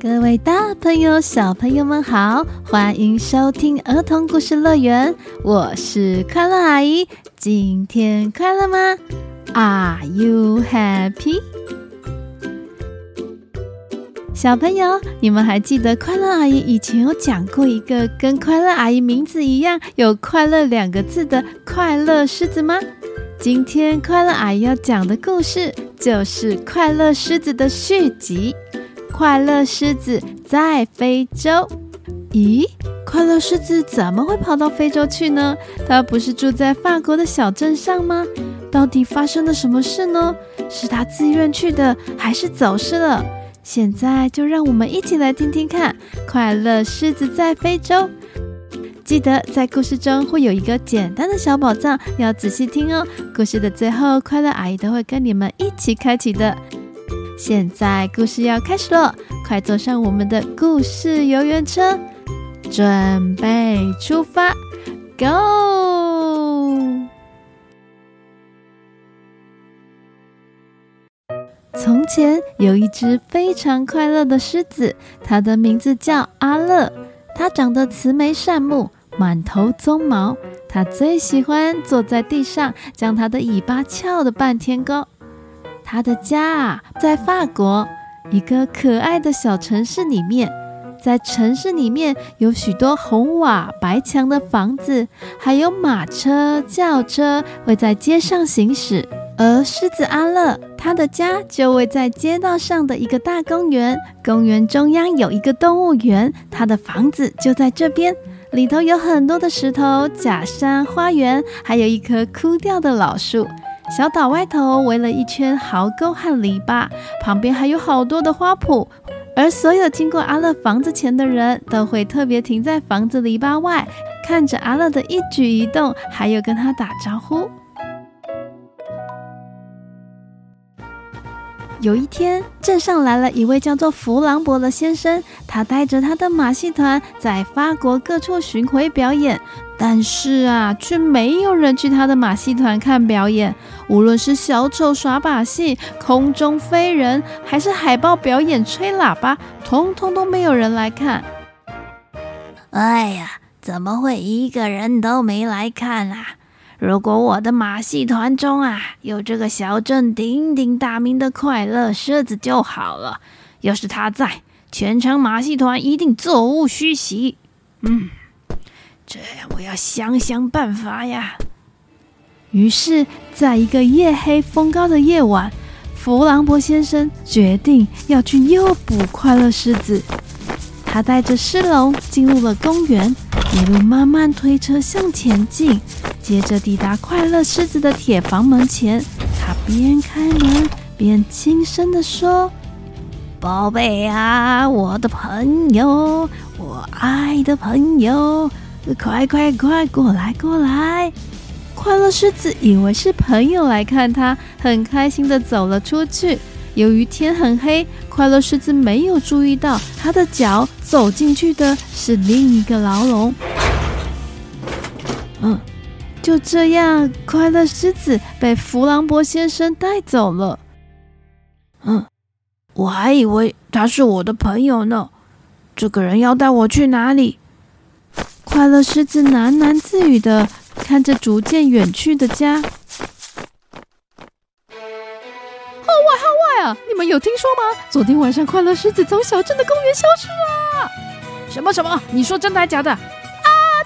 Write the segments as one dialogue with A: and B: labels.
A: 各位大朋友、小朋友们好，欢迎收听儿童故事乐园，我是快乐阿姨。今天快乐吗？Are you happy？小朋友，你们还记得快乐阿姨以前有讲过一个跟快乐阿姨名字一样有“快乐”两个字的快乐狮子吗？今天快乐阿姨要讲的故事就是《快乐狮子》的续集。快乐狮子在非洲。咦，快乐狮子怎么会跑到非洲去呢？它不是住在法国的小镇上吗？到底发生了什么事呢？是它自愿去的，还是走失了？现在就让我们一起来听听看《快乐狮子在非洲》。记得在故事中会有一个简单的小宝藏，要仔细听哦。故事的最后，快乐阿姨都会跟你们一起开启的。现在故事要开始了，快坐上我们的故事游园车，准备出发，Go！从前有一只非常快乐的狮子，它的名字叫阿乐。它长得慈眉善目，满头鬃毛。它最喜欢坐在地上，将它的尾巴翘得半天高。他的家啊，在法国一个可爱的小城市里面。在城市里面有许多红瓦白墙的房子，还有马车、轿车会在街上行驶。而狮子阿乐，他的家就位在街道上的一个大公园。公园中央有一个动物园，他的房子就在这边。里头有很多的石头、假山、花园，还有一棵枯掉的老树。小岛外头围了一圈壕沟和篱笆，旁边还有好多的花圃。而所有经过阿乐房子前的人都会特别停在房子篱笆外，看着阿乐的一举一动，还有跟他打招呼。有一天，镇上来了一位叫做弗朗博的先生，他带着他的马戏团在法国各处巡回表演。但是啊，却没有人去他的马戏团看表演。无论是小丑耍把戏、空中飞人，还是海豹表演吹喇叭，通通都没有人来看。
B: 哎呀，怎么会一个人都没来看啊？如果我的马戏团中啊有这个小镇鼎鼎大名的快乐狮子就好了。要是他在，全场马戏团一定座无虚席。嗯。这样，我要想想办法呀。
A: 于是，在一个夜黑风高的夜晚，弗朗博先生决定要去诱捕快乐狮子。他带着狮笼进入了公园，一路慢慢推车向前进，接着抵达快乐狮子的铁房门前。他边开门边轻声地说：“
B: 宝贝啊，我的朋友，我爱的朋友。”快快快过来过来！
A: 快乐狮子以为是朋友来看他，很开心地走了出去。由于天很黑，快乐狮子没有注意到他的脚走进去的是另一个牢笼。嗯，就这样，快乐狮子被弗朗博先生带走了。
B: 嗯，我还以为他是我的朋友呢。这个人要带我去哪里？
A: 快乐狮子喃喃自语的看着逐渐远去的家。外号外啊！你们有听说吗？昨天晚上快乐狮子从小镇的公园消失了。
C: 什么什么？你说真的还假的？
A: 啊！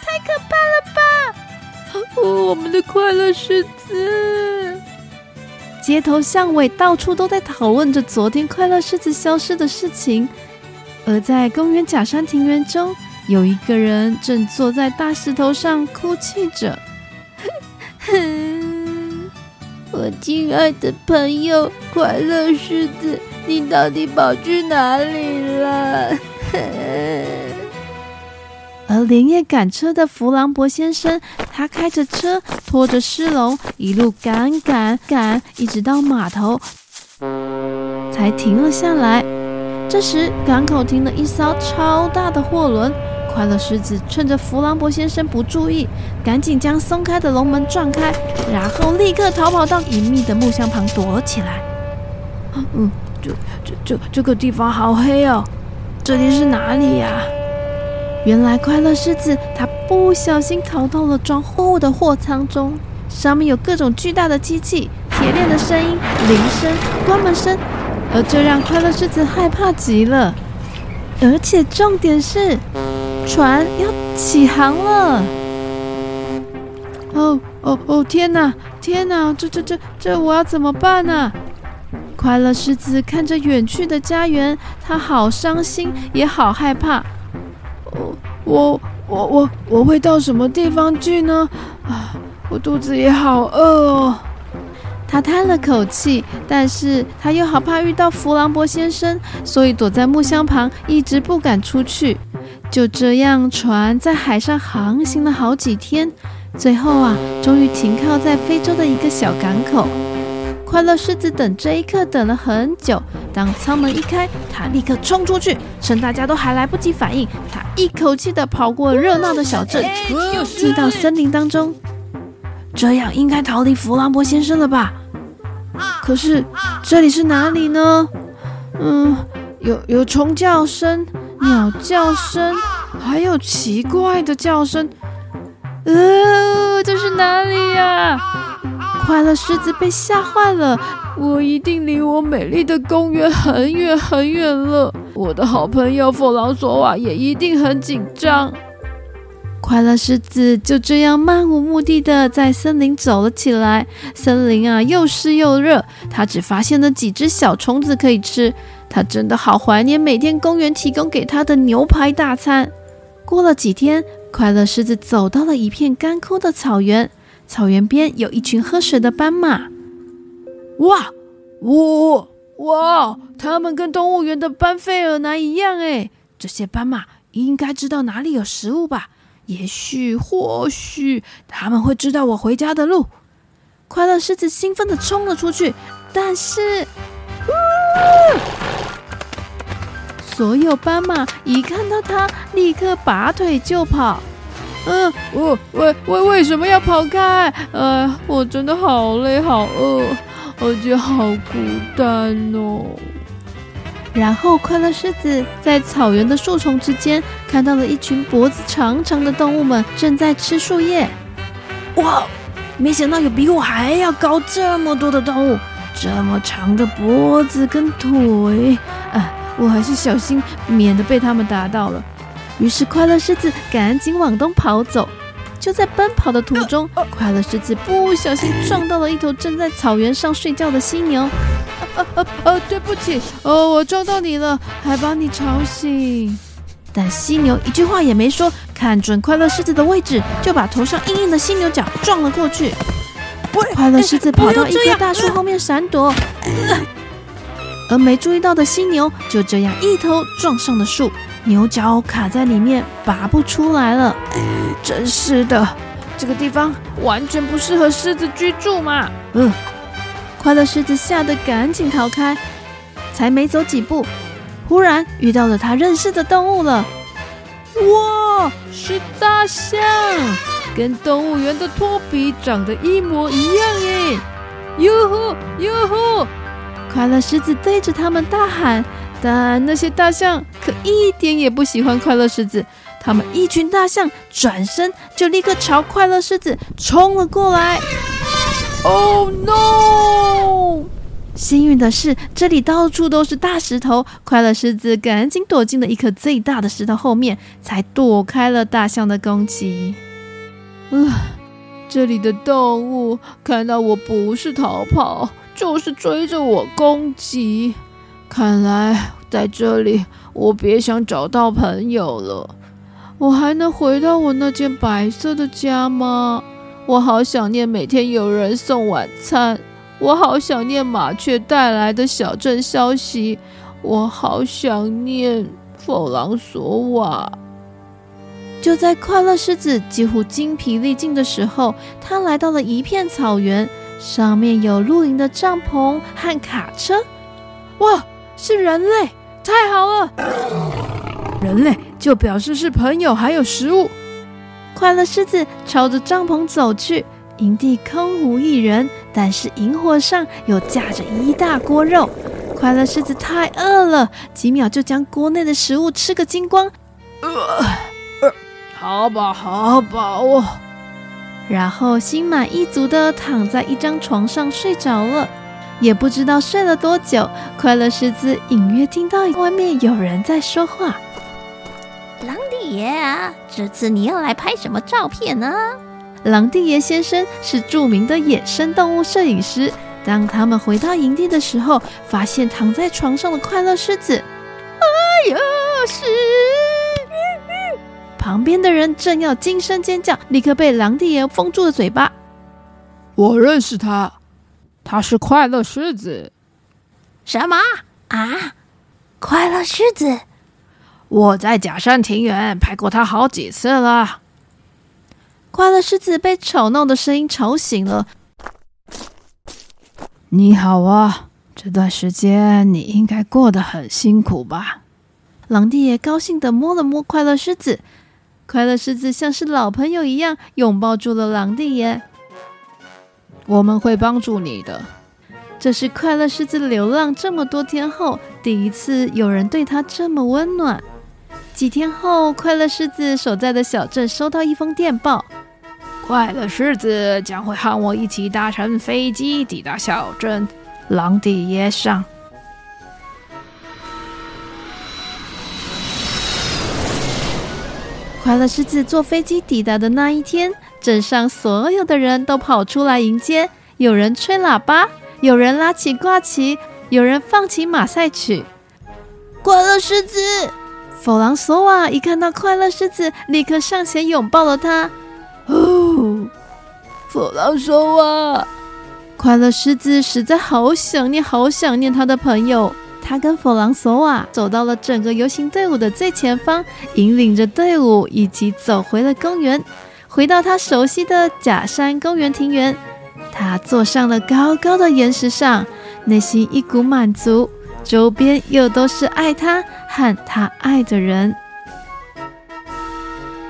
A: 太可怕了吧！哦，我们的快乐狮子！街头巷尾到处都在讨论着昨天快乐狮子消失的事情，而在公园假山庭园中。有一个人正坐在大石头上哭泣着。
B: 我亲爱的朋友快乐狮子，你到底跑去哪里了？
A: 而 连夜赶车的弗朗博先生，他开着车，拖着狮龙，一路赶赶赶，一直到码头，才停了下来。这时，港口停了一艘超大的货轮。快乐狮子趁着弗朗博先生不注意，赶紧将松开的龙门撞开，然后立刻逃跑到隐秘的木箱旁躲起来。
C: 嗯，这这这这个地方好黑哦！
A: 这里是哪里呀？原来快乐狮子它不小心逃到了装货物的货舱中，上面有各种巨大的机器、铁链的声音、铃声、关门声，而这让快乐狮子害怕极了。而且重点是，船要起航了。哦哦哦！天哪，天哪！这这这这，我要怎么办呢？快乐狮子看着远去的家园，他好伤心，也好害怕。我我我我会到什么地方去呢？啊，我肚子也好饿哦。他叹了口气，但是他又好怕遇到弗朗博先生，所以躲在木箱旁，一直不敢出去。就这样，船在海上航行了好几天，最后啊，终于停靠在非洲的一个小港口。快乐狮子等这一刻等了很久。当舱门一开，他立刻冲出去，趁大家都还来不及反应，他一口气的跑过热闹的小镇，进到森林当中。这样应该逃离弗朗博先生了吧？可是这里是哪里呢？嗯，有有虫叫声、鸟叫声，还有奇怪的叫声。呃，这是哪里呀？快乐狮子被吓坏了，我一定离我美丽的公园很远很远了。我的好朋友弗朗索瓦也一定很紧张。快乐狮子就这样漫无目的的在森林走了起来。森林啊，又湿又热，它只发现了几只小虫子可以吃。他真的好怀念每天公园提供给他的牛排大餐。过了几天，快乐狮子走到了一片干枯的草原。草原边有一群喝水的斑马，哇，呜，哇！它们跟动物园的班费尔南一样诶。这些斑马应该知道哪里有食物吧？也许，或许他们会知道我回家的路。快乐狮子兴奋地冲了出去，但是，所有斑马一看到它，立刻拔腿就跑。嗯，我为为为什么要跑开？呃，我真的好累，好饿，而且好孤单哦。然后，快乐狮子在草原的树丛之间看到了一群脖子长长的动物们正在吃树叶。哇，没想到有比我还要高这么多的动物，这么长的脖子跟腿，啊，我还是小心，免得被他们打到了。于是，快乐狮子赶紧往东跑走。就在奔跑的途中，快乐狮子不小心撞到了一头正在草原上睡觉的犀牛。呃呃呃，对不起，哦，我撞到你了，还把你吵醒。但犀牛一句话也没说，看准快乐狮子的位置，就把头上硬硬的犀牛角撞了过去。快乐狮子跑到一棵大树后面闪躲，而没注意到的犀牛就这样一头撞上了树。牛角卡在里面，拔不出来了。真是的，这个地方完全不适合狮子居住嘛！嗯，快乐狮子吓得赶紧逃开，才没走几步，忽然遇到了他认识的动物了。哇，是大象，跟动物园的托比长得一模一样耶！哟吼，哟吼！快乐狮子对着他们大喊。但那些大象可一点也不喜欢快乐狮子，他们一群大象转身就立刻朝快乐狮子冲了过来。Oh no！幸运的是，这里到处都是大石头，快乐狮子赶紧躲进了一颗最大的石头后面，才躲开了大象的攻击。呃，这里的动物看到我不是逃跑，就是追着我攻击。看来在这里，我别想找到朋友了。我还能回到我那间白色的家吗？我好想念每天有人送晚餐，我好想念麻雀带来的小镇消息，我好想念弗朗索瓦。就在快乐狮子几乎精疲力尽的时候，他来到了一片草原，上面有露营的帐篷和卡车。哇！是人类，太好了！人类就表示是朋友，还有食物。快乐狮子朝着帐篷走去，营地空无一人，但是营火上有架着一大锅肉。快乐狮子太饿了，几秒就将锅内的食物吃个精光。呃，
C: 呃，好饱，好饱哦。
A: 然后心满意足地躺在一张床上睡着了，也不知道睡了多久。快乐狮子隐约听到外面有人在说话：“
B: 狼弟爷啊，这次你要来拍什么照片呢？”
A: 狼弟爷先生是著名的野生动物摄影师。当他们回到营地的时候，发现躺在床上的快乐狮子。哎呀，是！旁边的人正要惊声尖叫，立刻被狼帝爷封住了嘴巴。
C: 我认识他，他是快乐狮子。
B: 什么啊？快乐狮子？
C: 我在假山庭园拍过他好几次了。
A: 快乐狮子被吵闹的声音吵醒了。
C: 你好啊，这段时间你应该过得很辛苦吧？
A: 狼帝爷高兴地摸了摸快乐狮子。快乐狮子像是老朋友一样拥抱住了狼弟爷。
C: 我们会帮助你的。
A: 这是快乐狮子流浪这么多天后第一次有人对他这么温暖。几天后，快乐狮子所在的小镇收到一封电报：
C: 快乐狮子将会和我一起搭乘飞机抵达小镇。狼弟爷上。
A: 快乐狮子坐飞机抵达的那一天，镇上所有的人都跑出来迎接。有人吹喇叭，有人拉起挂旗，有人放起马赛曲。
B: 快乐狮子，
A: 弗朗索瓦一看到快乐狮子，立刻上前拥抱了他。
C: 哦，弗朗索瓦，
A: 快乐狮子实在好想念，好想念他的朋友。他跟弗朗索瓦走到了整个游行队伍的最前方，引领着队伍一起走回了公园，回到他熟悉的假山公园庭园。他坐上了高高的岩石上，内心一股满足，周边又都是爱他和他爱的人。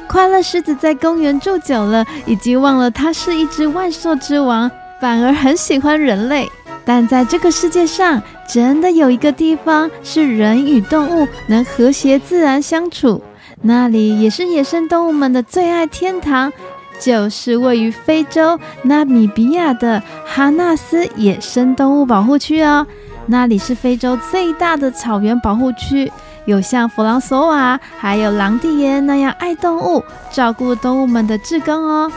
A: 快乐狮子在公园住久了，已经忘了他是一只万兽之王，反而很喜欢人类。但在这个世界上，真的有一个地方是人与动物能和谐自然相处，那里也是野生动物们的最爱天堂，就是位于非洲纳米比亚的哈纳斯野生动物保护区哦。那里是非洲最大的草原保护区，有像弗朗索瓦还有狼弟爷那样爱动物、照顾动物们的志工哦。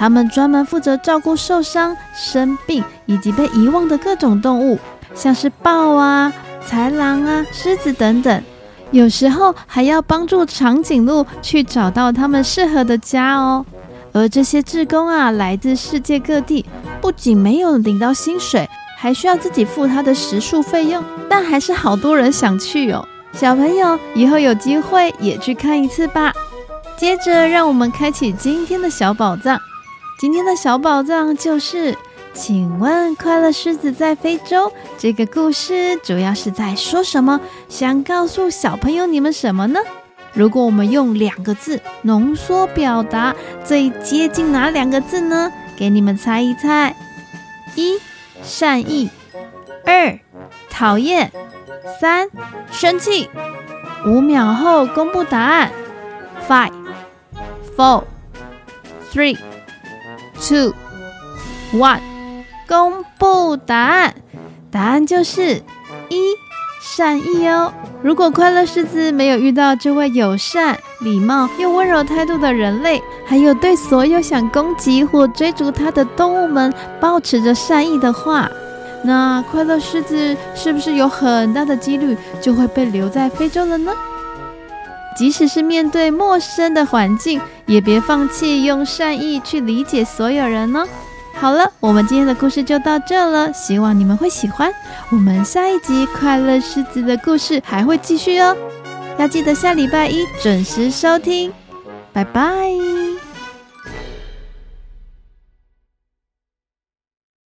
A: 他们专门负责照顾受伤、生病以及被遗忘的各种动物，像是豹啊、豺狼啊、狮子等等。有时候还要帮助长颈鹿去找到他们适合的家哦。而这些志工啊，来自世界各地，不仅没有领到薪水，还需要自己付他的食宿费用。但还是好多人想去哦。小朋友，以后有机会也去看一次吧。接着，让我们开启今天的小宝藏。今天的小宝藏就是，请问《快乐狮子在非洲》这个故事主要是在说什么？想告诉小朋友你们什么呢？如果我们用两个字浓缩表达，最接近哪两个字呢？给你们猜一猜：一、善意；二、讨厌；三、生气。五秒后公布答案：five、four、three。Two, one，公布答案。答案就是一，善意哦。如果快乐狮子没有遇到这位友善、礼貌又温柔态度的人类，还有对所有想攻击或追逐它的动物们保持着善意的话，那快乐狮子是不是有很大的几率就会被留在非洲了呢？即使是面对陌生的环境，也别放弃用善意去理解所有人哦。好了，我们今天的故事就到这了，希望你们会喜欢。我们下一集快乐狮子的故事还会继续哦，要记得下礼拜一准时收听。拜拜。